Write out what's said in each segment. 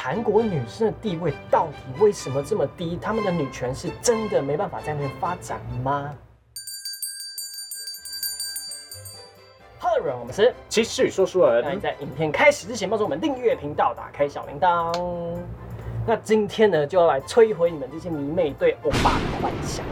韩国女生的地位到底为什么这么低？她们的女权是真的没办法在那边发展吗？Hello，我们是其实说书人那你，在影片开始之前，帮助我们订阅频道，打开小铃铛。那今天呢，就要来摧毁你们这些迷妹对欧巴的幻想。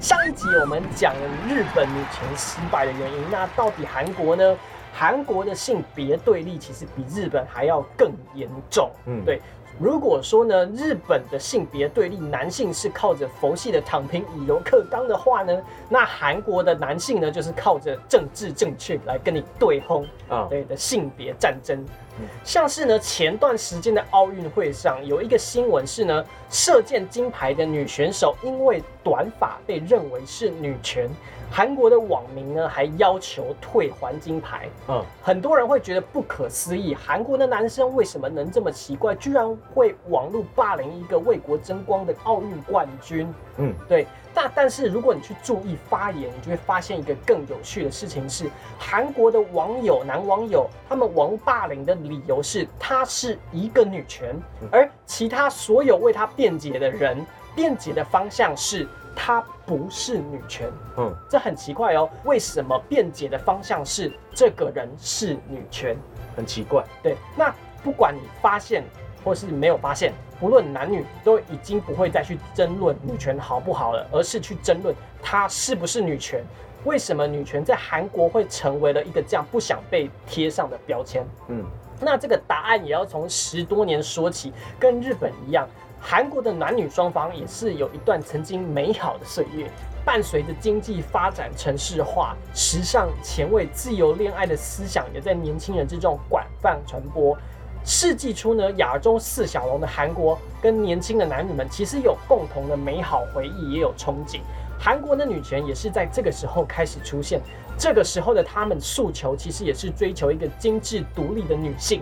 上一集我们讲了日本女权失败的原因，那到底韩国呢？韩国的性别对立其实比日本还要更严重。嗯对。如果说呢，日本的性别对立，男性是靠着佛系的躺平以柔克刚的话呢，那韩国的男性呢，就是靠着政治正确来跟你对轰。啊，对的性别战争嗯。像是呢，前段时间的奥运会上有一个新闻是呢，射箭金牌的女选手因为短发被认为是女权，韩国的网民呢还要求退还金牌。嗯，很多人会觉得不可思议，韩国的男生为什么能这么奇怪，居然会网络霸凌一个为国争光的奥运冠军？嗯，对。那但是如果你去注意发言，你就会发现一个更有趣的事情是，韩国的网友男网友他们网霸凌的理由是她是一个女权，而其他所有为她辩解的人辩解的方向是她不是女权。嗯，这很奇怪哦，为什么辩解的方向是这个人是女权？很奇怪，对，那不管你发现或是没有发现，不论男女，都已经不会再去争论女权好不好了，而是去争论她是不是女权。为什么女权在韩国会成为了一个这样不想被贴上的标签？嗯，那这个答案也要从十多年说起，跟日本一样，韩国的男女双方也是有一段曾经美好的岁月。伴随着经济发展、城市化、时尚、前卫、自由恋爱的思想，也在年轻人之中广泛传播。世纪初呢，亚洲四小龙的韩国跟年轻的男女们其实有共同的美好回忆，也有憧憬。韩国的女权也是在这个时候开始出现。这个时候的他们诉求其实也是追求一个精致独立的女性，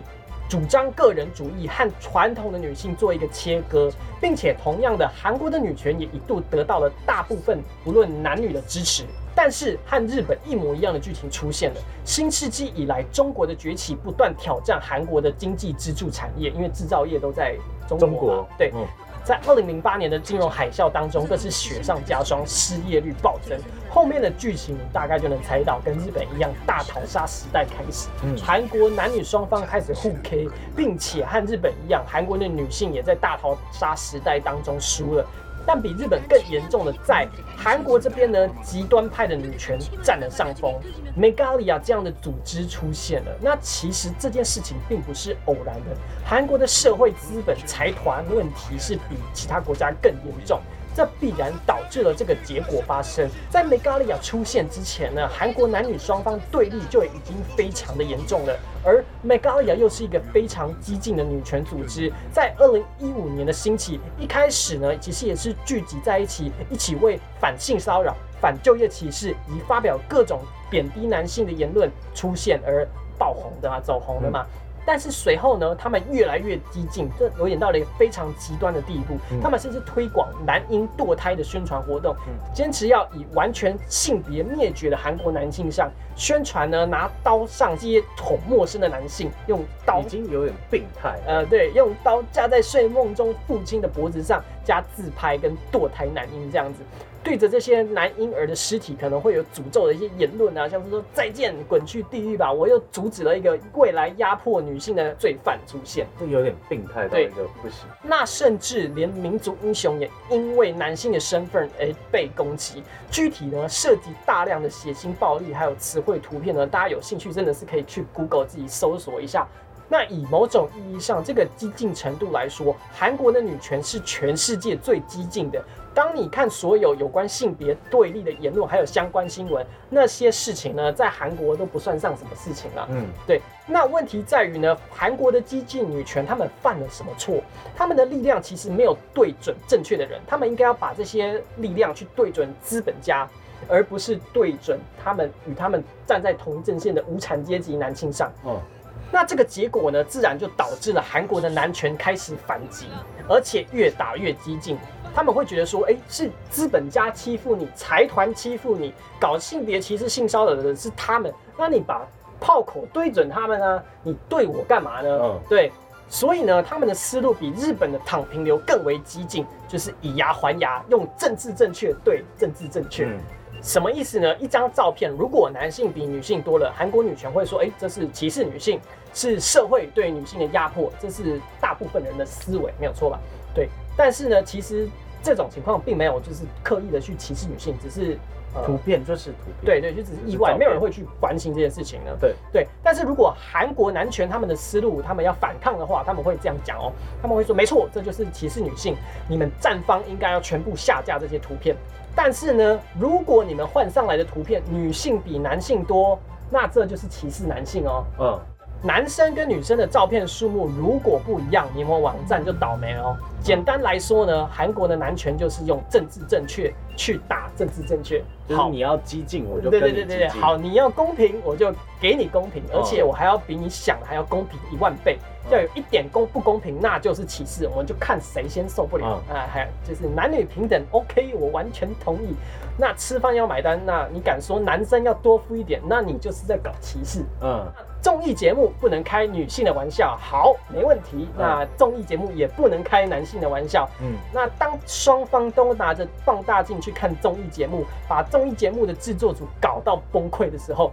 主张个人主义和传统的女性做一个切割，并且同样的，韩国的女权也一度得到了大部分不论男女的支持。但是和日本一模一样的剧情出现了。新世纪以来，中国的崛起不断挑战韩国的经济支柱产业，因为制造业都在中国。中国对，嗯在二零零八年的金融海啸当中，更是雪上加霜，失业率暴增。后面的剧情你大概就能猜到，跟日本一样，大逃杀时代开始。嗯韩国男女双方开始互 K，并且和日本一样，韩国的女性也在大逃杀时代当中输了。但比日本更严重的在韩国这边呢，极端派的女权占了上风梅加里亚这样的组织出现了。那其实这件事情并不是偶然的，韩国的社会资本财团问题是比其他国家更严重。这必然导致了这个结果发生。在梅加利亚出现之前呢，韩国男女双方对立就已经非常的严重了。而 Megalia 又是一个非常激进的女权组织，在二零一五年的兴起，一开始呢，其实也是聚集在一起，一起为反性骚扰、反就业歧视以及发表各种贬低男性的言论出现而爆红的嘛，走红的嘛。但是随后呢，他们越来越激进，这有点到了一个非常极端的地步。嗯他们甚至推广男婴堕胎的宣传活动嗯，坚持要以完全性别灭绝的韩国男性上宣传呢，拿刀上街捅陌生的男性，用刀已经有点病态。呃，对，用刀架在睡梦中父亲的脖子上，加自拍跟堕胎男婴这样子，对着这些男婴儿的尸体，可能会有诅咒的一些言论啊，像是说再见，滚去地狱吧，我又阻止了一个未来压迫女性的罪犯出现。这有点病态到对一个不行。那甚至连民族英雄也因为男性的身份而被攻击。具体呢，涉及大量的血腥暴力，还有词汇图片呢，大家有兴趣真的是可以去 Google 自己搜索一下。那以某种意义上，这个激进程度来说，韩国的女权是全世界最激进的。当你看所有有关性别对立的言论，还有相关新闻，那些事情呢，在韩国都不算上什么事情了。嗯，对，那问题在于呢，韩国的激进女权他们犯了什么错？他们的力量其实没有对准正确的人，他们应该要把这些力量去对准资本家，而不是对准他们与他们站在同一阵线的无产阶级男性上。哦，那这个结果呢，自然就导致了韩国的男权开始反击，而且越打越激进。他们会觉得说，哎，是资本家欺负你，财团欺负你，搞性别歧视、性骚扰的人是他们，那你把炮口对准他们啊，你对我干嘛呢？嗯对。所以呢，他们的思路比日本的躺平流更为激进，就是以牙还牙，用政治正确对政治正确。嗯什么意思呢？一张照片，如果男性比女性多了，韩国女权会说，哎、这是歧视女性，是社会对女性的压迫，这是大部分人的思维，没有错吧？对。但是呢，其实这种情况并没有就是刻意的去歧视女性，只是呃图片就是图片，对对，就只是意外，没有人会去关心这件事情呢。对对，但是如果韩国男权他们的思路，他们要反抗的话，他们会这样讲哦，他们会说，没错，这就是歧视女性，你们站方应该要全部下架这些图片。但是呢，如果你们换上来的图片女性比男性多，那这就是歧视男性哦。嗯，男生跟女生的照片数目如果不一样，你们网站就倒霉了哦。简单来说呢，韩国的男权就是用政治正确去打政治正确。就是你要激进，我就对对对对对，好，你要公平，我就给你公平，而且我还要比你想的还要公平一万倍。嗯要有一点公不公平，那就是歧视，我们就看谁先受不了。嗯啊，还就是男女平等，OK，我完全同意。那吃饭要买单，那你敢说男生要多付一点，那你就是在搞歧视。嗯，综艺节目不能开女性的玩笑，好，没问题。那综艺节目也不能开男性的玩笑。嗯，那当双方都拿着放大镜去看综艺节目，把综艺节目的制作组搞到崩溃的时候，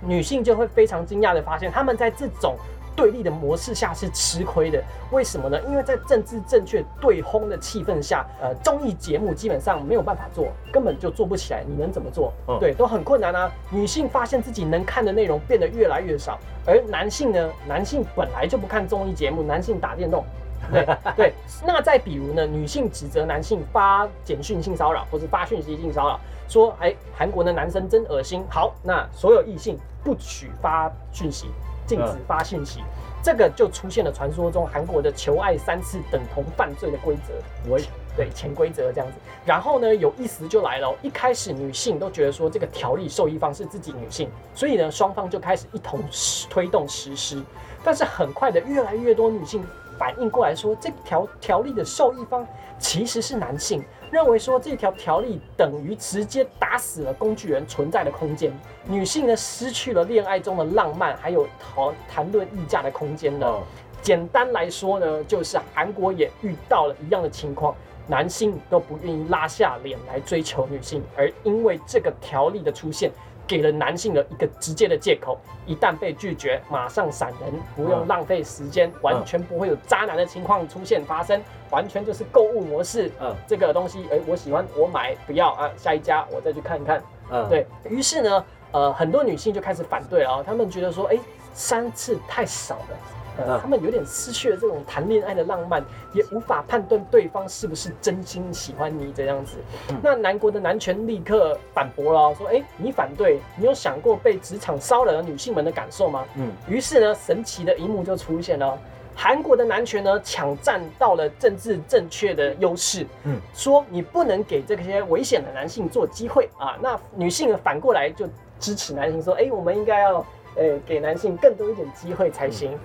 女性就会非常惊讶的发现，他们在这种对立的模式下是吃亏的。为什么呢？因为在政治正确对轰的气氛下，呃，综艺节目基本上没有办法做，根本就做不起来。你能怎么做？嗯对，都很困难啊。女性发现自己能看的内容变得越来越少，而男性呢，男性本来就不看综艺节目，男性打电动。对 对，那再比如呢，女性指责男性发简讯性骚扰，或是发讯息性骚扰，说哎，韩国的男生真恶心。好，那所有异性不许发讯息，禁止发信息，这个就出现了传说中韩国的求爱三次等同犯罪的规则。我，对潜规则这样子。然后呢，有意思就来了哦、一开始女性都觉得说这个条例受益方是自己女性，所以呢，双方就开始一同实推动实施。但是很快的，越来越多女性反应过来说，这条条例的受益方其实是男性，认为说这条条例等于直接打死了工具人存在的空间。女性呢，失去了恋爱中的浪漫，还有谈谈论溢价的空间了。嗯，简单来说呢，就是韩国也遇到了一样的情况，男性都不愿意拉下脸来追求女性，而因为这个条例的出现，给了男性的一个直接的借口，一旦被拒绝，马上闪人，不用嗯浪费时间，完全不会有渣男的情况出现发生，完全就是购物模式。嗯这个东西，哎、我喜欢，我买，不要啊，下一家我再去看看。嗯，对于是呢，呃，很多女性就开始反对了啊，她们觉得说，哎、三次太少了。呃，他们有点失去了这种谈恋爱的浪漫，也无法判断对方是不是真心喜欢你这样子。嗯那南国的男权立刻反驳了哦，说：“哎、你反对，你有想过被职场骚扰的女性们的感受吗？”嗯，于是呢，神奇的一幕就出现了哦。韩国的男权呢，抢占到了政治正确的优势，嗯说你不能给这些危险的男性做机会啊。那女性反过来就支持男性说，哎、我们应该要呃给男性更多一点机会才行。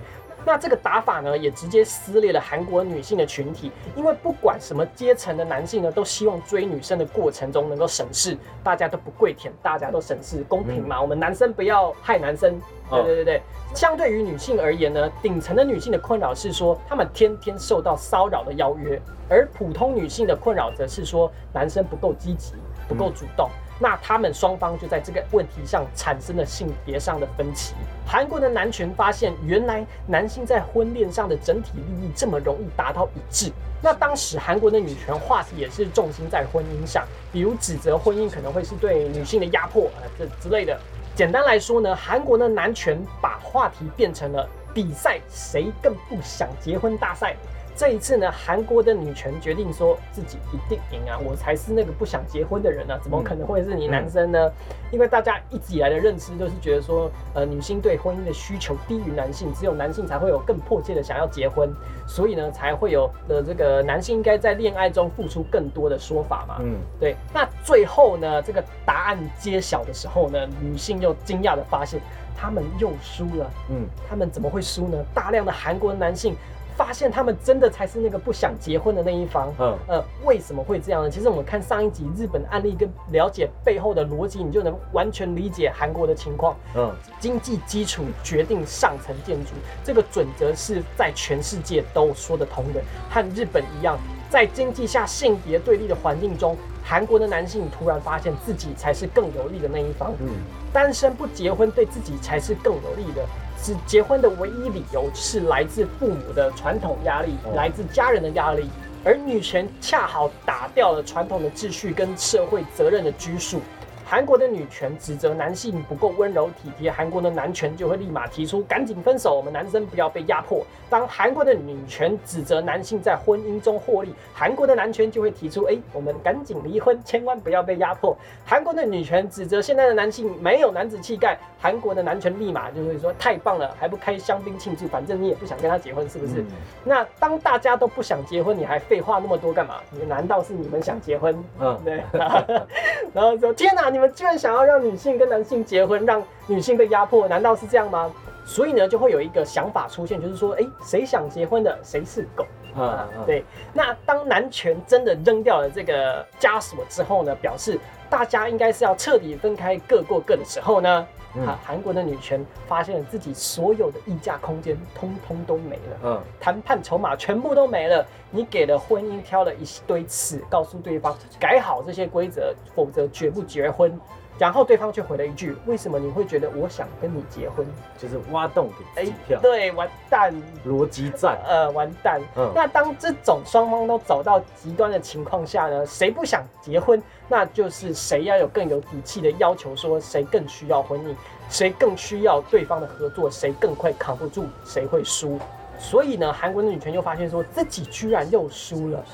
那这个打法呢，也直接撕裂了韩国女性的群体，因为不管什么阶层的男性呢，都希望追女生的过程中能够省事，大家都不跪舔，大家都省事，公平嘛。我们男生不要害男生，对哦对对对。相对于女性而言呢，顶层的女性的困扰是说，她们天天受到骚扰的邀约，而普通女性的困扰则是说，男生不够积极，不够主动。那他们双方就在这个问题上产生了性别上的分歧。韩国的男权发现，原来男性在婚恋上的整体利益这么容易达到一致。那当时韩国的女权话题也是重心在婚姻上，比如指责婚姻可能会是对女性的压迫啊，这之类的。简单来说呢，韩国的男权把话题变成了比赛谁更不想结婚大赛。这一次呢，韩国的女权决定说自己一定赢啊，我才是那个不想结婚的人呢、怎么可能会是你男生呢？因为大家一直以来的认知都是觉得说，呃，女性对婚姻的需求低于男性，只有男性才会有更迫切的想要结婚，所以呢，才会有的这个男性应该在恋爱中付出更多的说法嘛。嗯，对，那最后呢，这个答案揭晓的时候呢，女性又惊讶的发现，他们又输了。嗯，他们怎么会输呢？大量的韩国男性发现他们真的才是那个不想结婚的那一方。嗯，呃，为什么会这样呢？其实我们看上一集日本案例跟了解背后的逻辑，你就能完全理解韩国的情况。嗯，经济基础决定上层建筑，这个准则是在全世界都说得通的，和日本一样，在经济下性别对立的环境中。韩国的男性突然发现自己才是更有利的那一方，嗯，单身不结婚对自己才是更有利的。只结婚的唯一理由是来自父母的传统压力，来自家人的压力，而女权恰好打掉了传统的秩序跟社会责任的拘束。韩国的女权指责男性不够温柔体贴，韩国的男权就会立马提出赶紧分手，我们男生不要被压迫。当韩国的女权指责男性在婚姻中获利，韩国的男权就会提出，哎，我们赶紧离婚，千万不要被压迫。韩国的女权指责现在的男性没有男子气概，韩国的男权立马就会说太棒了，还不开香槟庆祝，反正你也不想跟他结婚，是不是？那当大家都不想结婚，你还废话那么多干嘛？你难道是你们想结婚？嗯，对。然后说天哪，你们居然想要让女性跟男性结婚，让女性被压迫，难道是这样吗？所以呢，就会有一个想法出现，就是说，哎，谁想结婚的，谁是狗啊？对。那当男权真的扔掉了这个枷锁之后呢，表示大家应该是要彻底分开，各过各的时候呢，韩韩国的女权发现了自己所有的议价空间通通都没了，嗯，谈判筹码全部都没了。你给了婚姻挑了一堆刺，告诉对方改好这些规则，否则绝不结婚。然后对方却回了一句：“为什么你会觉得我想跟你结婚？”就是挖洞给自己跳。对，完蛋，逻辑战。呃，完蛋。嗯。那当这种双方都走到极端的情况下呢？谁不想结婚？那就是谁要有更有底气的要求，说谁更需要婚姻，谁更需要对方的合作，谁更快扛不住，谁会输。所以呢，韩国的女权又发现说自己居然又输了。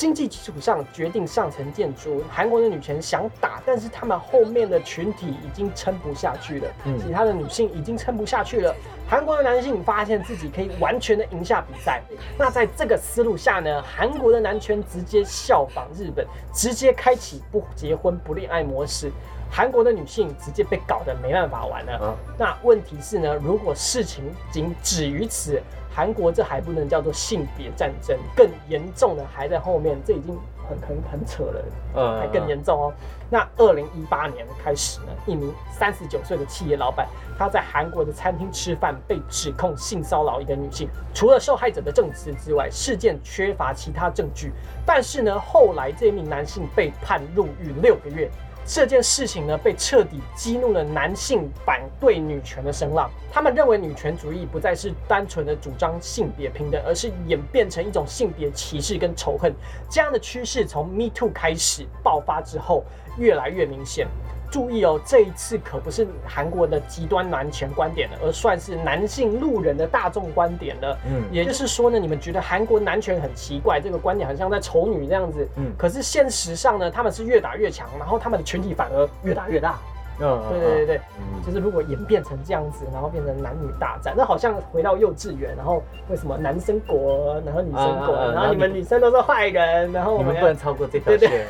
经济基础上决定上层建筑，韩国的女权想打，但是他们后面的群体已经撑不下去了，其他的女性已经撑不下去了。韩国的男性发现自己可以完全的赢下比赛，那在这个思路下呢，韩国的男权直接效仿日本，直接开启不结婚不恋爱模式，韩国的女性直接被搞得没办法玩了。那问题是呢，如果事情仅止于此。韩国这还不能叫做性别战争，更严重的还在后面，这已经很很很扯了，呃，还更严重哦。那二零一八年开始呢，一名三十九岁的企业老板，他在韩国的餐厅吃饭，被指控性骚扰一个女性。除了受害者的证词之外，事件缺乏其他证据。但是呢，后来这名男性被判入狱六个月。这件事情呢，被彻底激怒了男性反对女权的声浪。他们认为女权主义不再是单纯的主张性别平等，而是演变成一种性别歧视跟仇恨。这样的趋势从 Me Too 开始爆发之后，越来越明显。注意哦，这一次可不是韩国的极端男权观点了，而算是男性路人的大众观点了。嗯，也就是说呢，你们觉得韩国男权很奇怪，这个观点很像在丑女这样子。嗯，可是现实上呢，他们是越打越强，然后他们的群体反而越打越大。嗯，对对对对，就是如果演变成这样子，然后变成男女大战，那好像回到幼稚园，然后为什么男生国，然后女生国，然后你们女生都是坏人，然后我们不能超过这条线，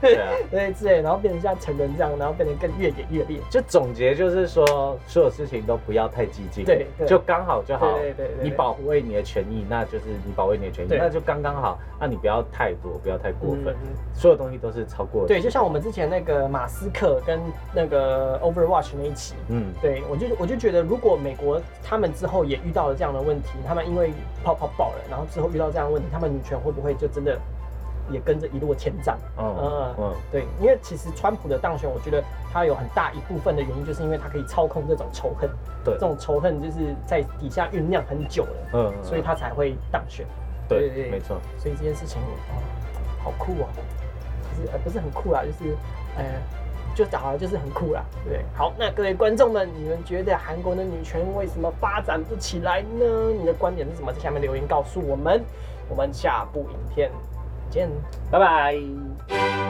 对啊，对之类，然后变成像成人这样，然后变得更越演越烈。就总结就是说，所有事情都不要太激进，对，就刚好就好。对对对，你保卫你的权益，那就是你保卫你的权益，那就刚刚好。那你不要太多，不要太过分，所有东西都是超过。对，就像我们之前那个马斯克跟那个。呃，Overwatch 那一期，嗯，对我就我就觉得，如果美国他们之后也遇到了这样的问题，他们因为泡泡爆了，然后之后遇到这样的问题，他们女权会不会就真的也跟着一落千丈？嗯嗯，对，因为其实川普的当选，我觉得他有很大一部分的原因，就是因为他可以操控这种仇恨，对，这种仇恨就是在底下酝酿很久了，嗯，所以他才会当选。对对，没错。所以这件事情，好酷哦，就是呃不是很酷啊，就是呃。就好了，就是很酷啦，对？好，那各位观众们，你们觉得韩国的女权为什么发展不起来呢？你的观点是什么？在下面留言告诉我们。我们下部影片见，拜拜。